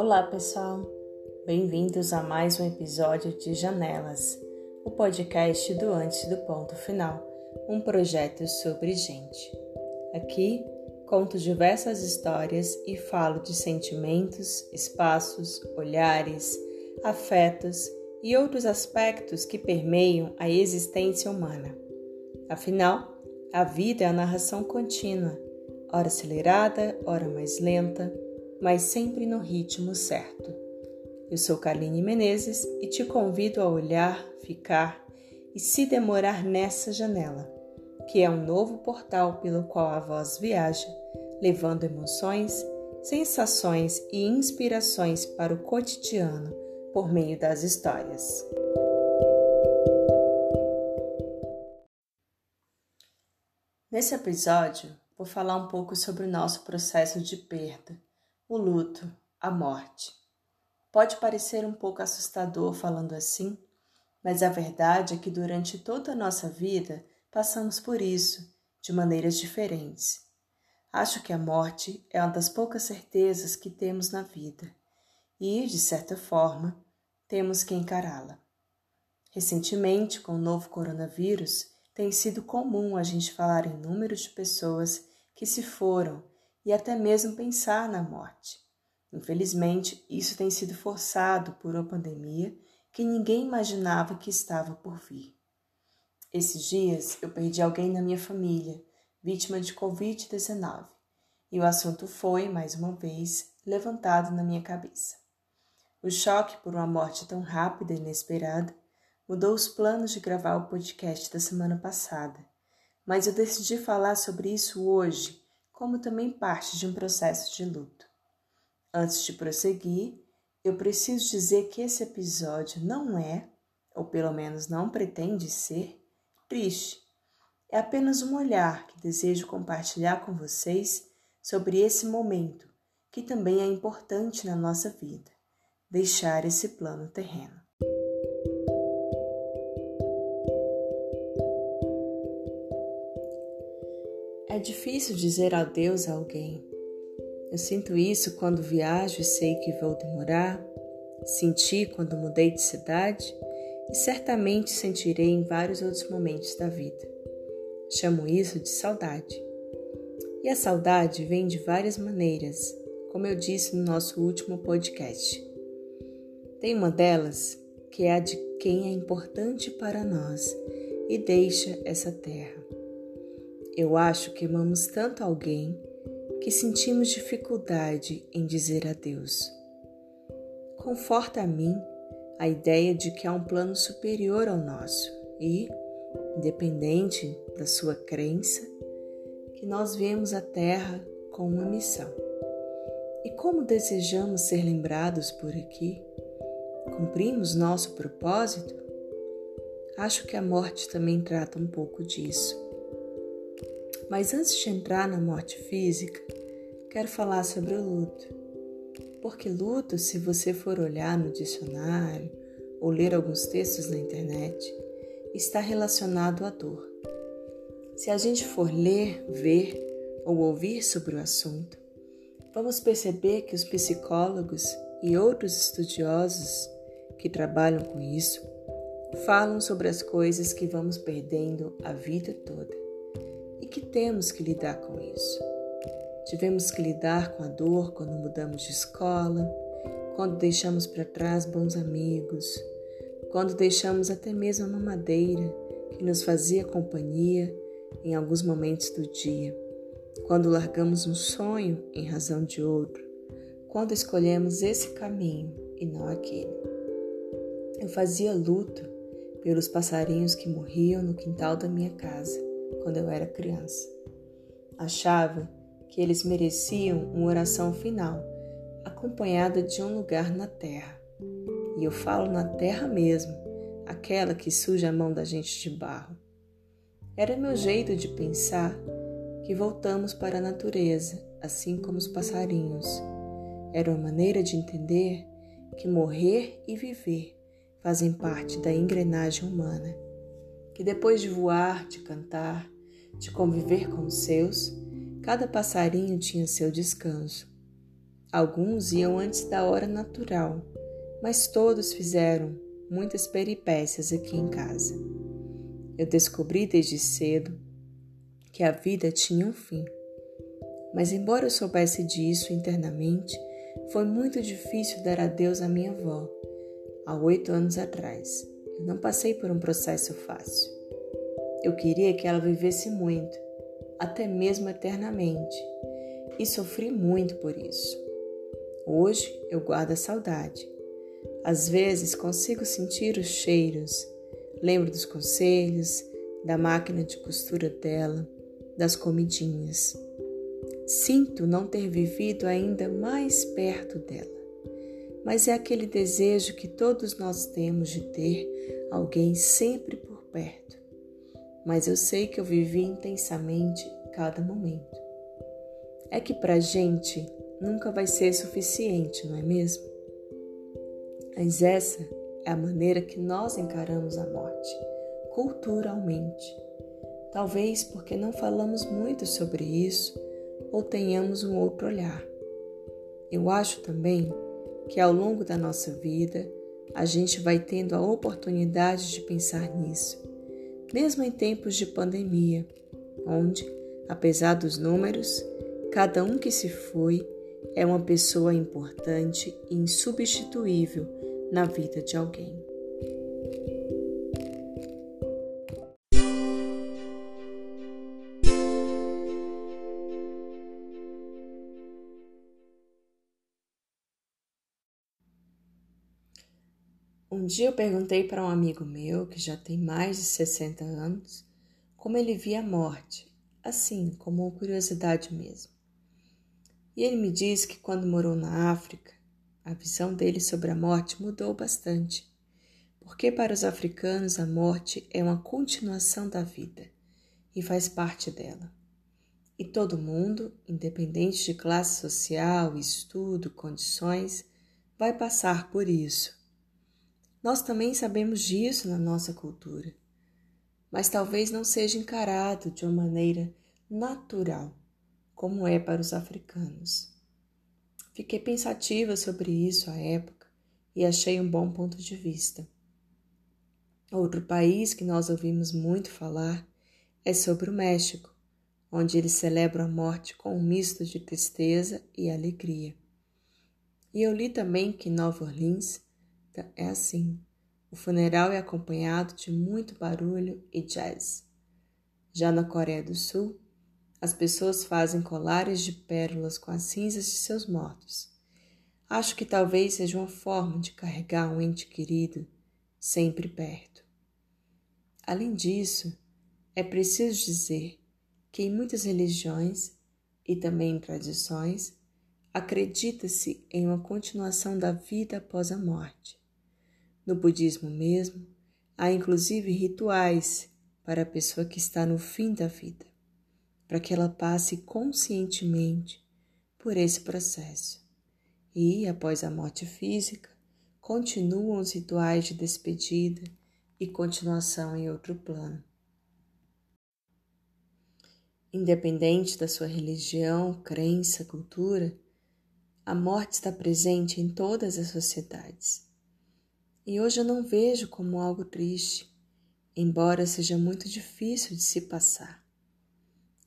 Olá, pessoal. Bem-vindos a mais um episódio de Janelas, o podcast do Antes do Ponto Final, um projeto sobre gente. Aqui conto diversas histórias e falo de sentimentos, espaços, olhares, afetos e outros aspectos que permeiam a existência humana. Afinal, a vida é a narração contínua, ora acelerada, ora mais lenta, mas sempre no ritmo certo. Eu sou Karline Menezes e te convido a olhar, ficar e se demorar nessa janela, que é um novo portal pelo qual a voz viaja, levando emoções, sensações e inspirações para o cotidiano por meio das histórias. Nesse episódio, vou falar um pouco sobre o nosso processo de perda, o luto, a morte. Pode parecer um pouco assustador falando assim, mas a verdade é que durante toda a nossa vida passamos por isso, de maneiras diferentes. Acho que a morte é uma das poucas certezas que temos na vida e, de certa forma, temos que encará-la. Recentemente, com o novo coronavírus, tem sido comum a gente falar em números de pessoas que se foram e até mesmo pensar na morte. Infelizmente, isso tem sido forçado por uma pandemia que ninguém imaginava que estava por vir. Esses dias eu perdi alguém na minha família, vítima de Covid-19, e o assunto foi, mais uma vez, levantado na minha cabeça. O choque por uma morte tão rápida e inesperada mudou os planos de gravar o podcast da semana passada, mas eu decidi falar sobre isso hoje, como também parte de um processo de luto. Antes de prosseguir, eu preciso dizer que esse episódio não é, ou pelo menos não pretende ser, triste. É apenas um olhar que desejo compartilhar com vocês sobre esse momento, que também é importante na nossa vida deixar esse plano terreno. É difícil dizer adeus a alguém. Eu sinto isso quando viajo e sei que vou demorar, senti quando mudei de cidade e certamente sentirei em vários outros momentos da vida. Chamo isso de saudade. E a saudade vem de várias maneiras, como eu disse no nosso último podcast. Tem uma delas que é a de quem é importante para nós e deixa essa terra. Eu acho que amamos tanto alguém que sentimos dificuldade em dizer adeus. Conforta a mim a ideia de que há um plano superior ao nosso e, independente da sua crença, que nós viemos à Terra com uma missão. E como desejamos ser lembrados por aqui, Cumprimos nosso propósito? Acho que a morte também trata um pouco disso. Mas antes de entrar na morte física, quero falar sobre o luto. Porque luto, se você for olhar no dicionário ou ler alguns textos na internet, está relacionado à dor. Se a gente for ler, ver ou ouvir sobre o assunto, vamos perceber que os psicólogos e outros estudiosos que trabalham com isso falam sobre as coisas que vamos perdendo a vida toda que temos que lidar com isso. Tivemos que lidar com a dor quando mudamos de escola, quando deixamos para trás bons amigos, quando deixamos até mesmo a mamadeira que nos fazia companhia em alguns momentos do dia, quando largamos um sonho em razão de outro, quando escolhemos esse caminho e não aquele. Eu fazia luto pelos passarinhos que morriam no quintal da minha casa quando eu era criança. Achava que eles mereciam uma oração final, acompanhada de um lugar na terra. E eu falo na terra mesmo, aquela que suja a mão da gente de barro. Era meu jeito de pensar que voltamos para a natureza, assim como os passarinhos. Era uma maneira de entender que morrer e viver fazem parte da engrenagem humana, que depois de voar, de cantar, de conviver com os seus, cada passarinho tinha seu descanso. Alguns iam antes da hora natural, mas todos fizeram muitas peripécias aqui em casa. Eu descobri desde cedo que a vida tinha um fim. Mas, embora eu soubesse disso internamente, foi muito difícil dar adeus à minha avó, há oito anos atrás. Eu não passei por um processo fácil. Eu queria que ela vivesse muito, até mesmo eternamente, e sofri muito por isso. Hoje eu guardo a saudade. Às vezes consigo sentir os cheiros, lembro dos conselhos, da máquina de costura dela, das comidinhas. Sinto não ter vivido ainda mais perto dela, mas é aquele desejo que todos nós temos de ter alguém sempre por perto. Mas eu sei que eu vivi intensamente cada momento. É que para gente nunca vai ser suficiente, não é mesmo? Mas essa é a maneira que nós encaramos a morte, culturalmente. Talvez porque não falamos muito sobre isso ou tenhamos um outro olhar. Eu acho também que ao longo da nossa vida a gente vai tendo a oportunidade de pensar nisso, mesmo em tempos de pandemia, onde, apesar dos números, cada um que se foi é uma pessoa importante e insubstituível na vida de alguém. Dia eu perguntei para um amigo meu, que já tem mais de 60 anos, como ele via a morte, assim, como curiosidade mesmo. E ele me disse que quando morou na África, a visão dele sobre a morte mudou bastante, porque para os africanos a morte é uma continuação da vida e faz parte dela. E todo mundo, independente de classe social, estudo, condições, vai passar por isso nós também sabemos disso na nossa cultura, mas talvez não seja encarado de uma maneira natural, como é para os africanos. Fiquei pensativa sobre isso à época e achei um bom ponto de vista. Outro país que nós ouvimos muito falar é sobre o México, onde eles celebram a morte com um misto de tristeza e alegria. E eu li também que Nova Orleans é assim. O funeral é acompanhado de muito barulho e jazz. Já na Coreia do Sul, as pessoas fazem colares de pérolas com as cinzas de seus mortos. Acho que talvez seja uma forma de carregar um ente querido sempre perto. Além disso, é preciso dizer que em muitas religiões e também em tradições, acredita-se em uma continuação da vida após a morte. No budismo mesmo, há inclusive rituais para a pessoa que está no fim da vida, para que ela passe conscientemente por esse processo. E, após a morte física, continuam os rituais de despedida e continuação em outro plano. Independente da sua religião, crença, cultura, a morte está presente em todas as sociedades. E hoje eu não vejo como algo triste, embora seja muito difícil de se passar.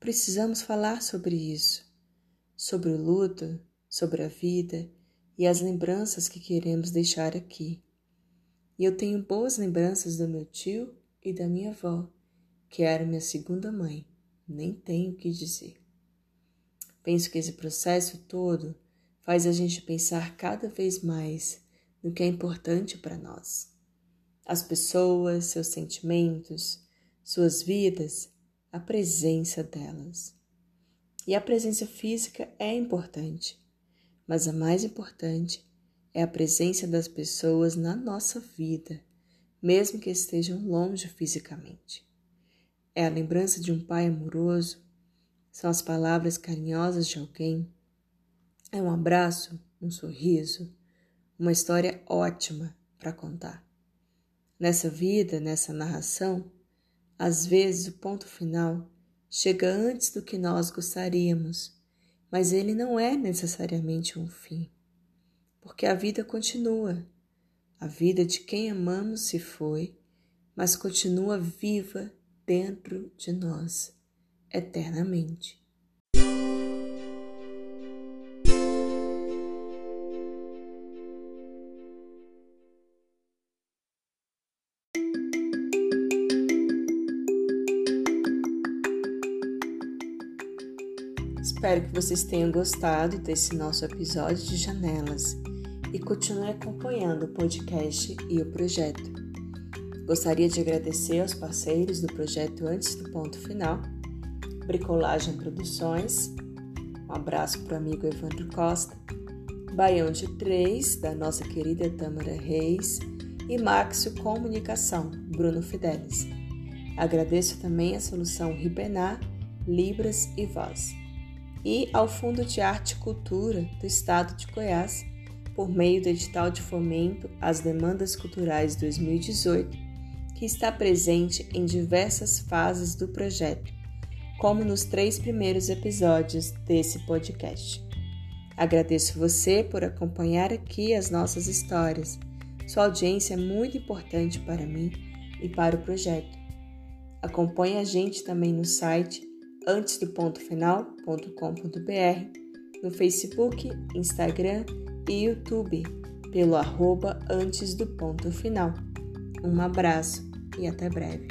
Precisamos falar sobre isso, sobre o luto, sobre a vida e as lembranças que queremos deixar aqui. E eu tenho boas lembranças do meu tio e da minha avó, que era minha segunda mãe, nem tenho o que dizer. Penso que esse processo todo faz a gente pensar cada vez mais no que é importante para nós. As pessoas, seus sentimentos, suas vidas, a presença delas. E a presença física é importante, mas a mais importante é a presença das pessoas na nossa vida, mesmo que estejam longe fisicamente. É a lembrança de um pai amoroso, são as palavras carinhosas de alguém, é um abraço, um sorriso, uma história ótima para contar. Nessa vida, nessa narração, às vezes o ponto final chega antes do que nós gostaríamos mas ele não é necessariamente um fim, porque a vida continua. A vida de quem amamos se foi, mas continua viva dentro de nós eternamente. Espero que vocês tenham gostado desse nosso episódio de Janelas e continue acompanhando o podcast e o projeto. Gostaria de agradecer aos parceiros do projeto Antes do Ponto Final, Bricolagem Produções, um abraço para o amigo Evandro Costa, Baião de Três, da nossa querida Tâmara Reis, e Maxio Comunicação, Bruno Fidelis. Agradeço também a solução Ribenar, Libras e Voz e ao Fundo de Arte e Cultura do Estado de Goiás, por meio do edital de fomento às demandas culturais 2018, que está presente em diversas fases do projeto, como nos três primeiros episódios desse podcast. Agradeço você por acompanhar aqui as nossas histórias. Sua audiência é muito importante para mim e para o projeto. Acompanhe a gente também no site antes do ponto final.com.br, no Facebook, Instagram e YouTube, pelo arroba antes do ponto final. Um abraço e até breve.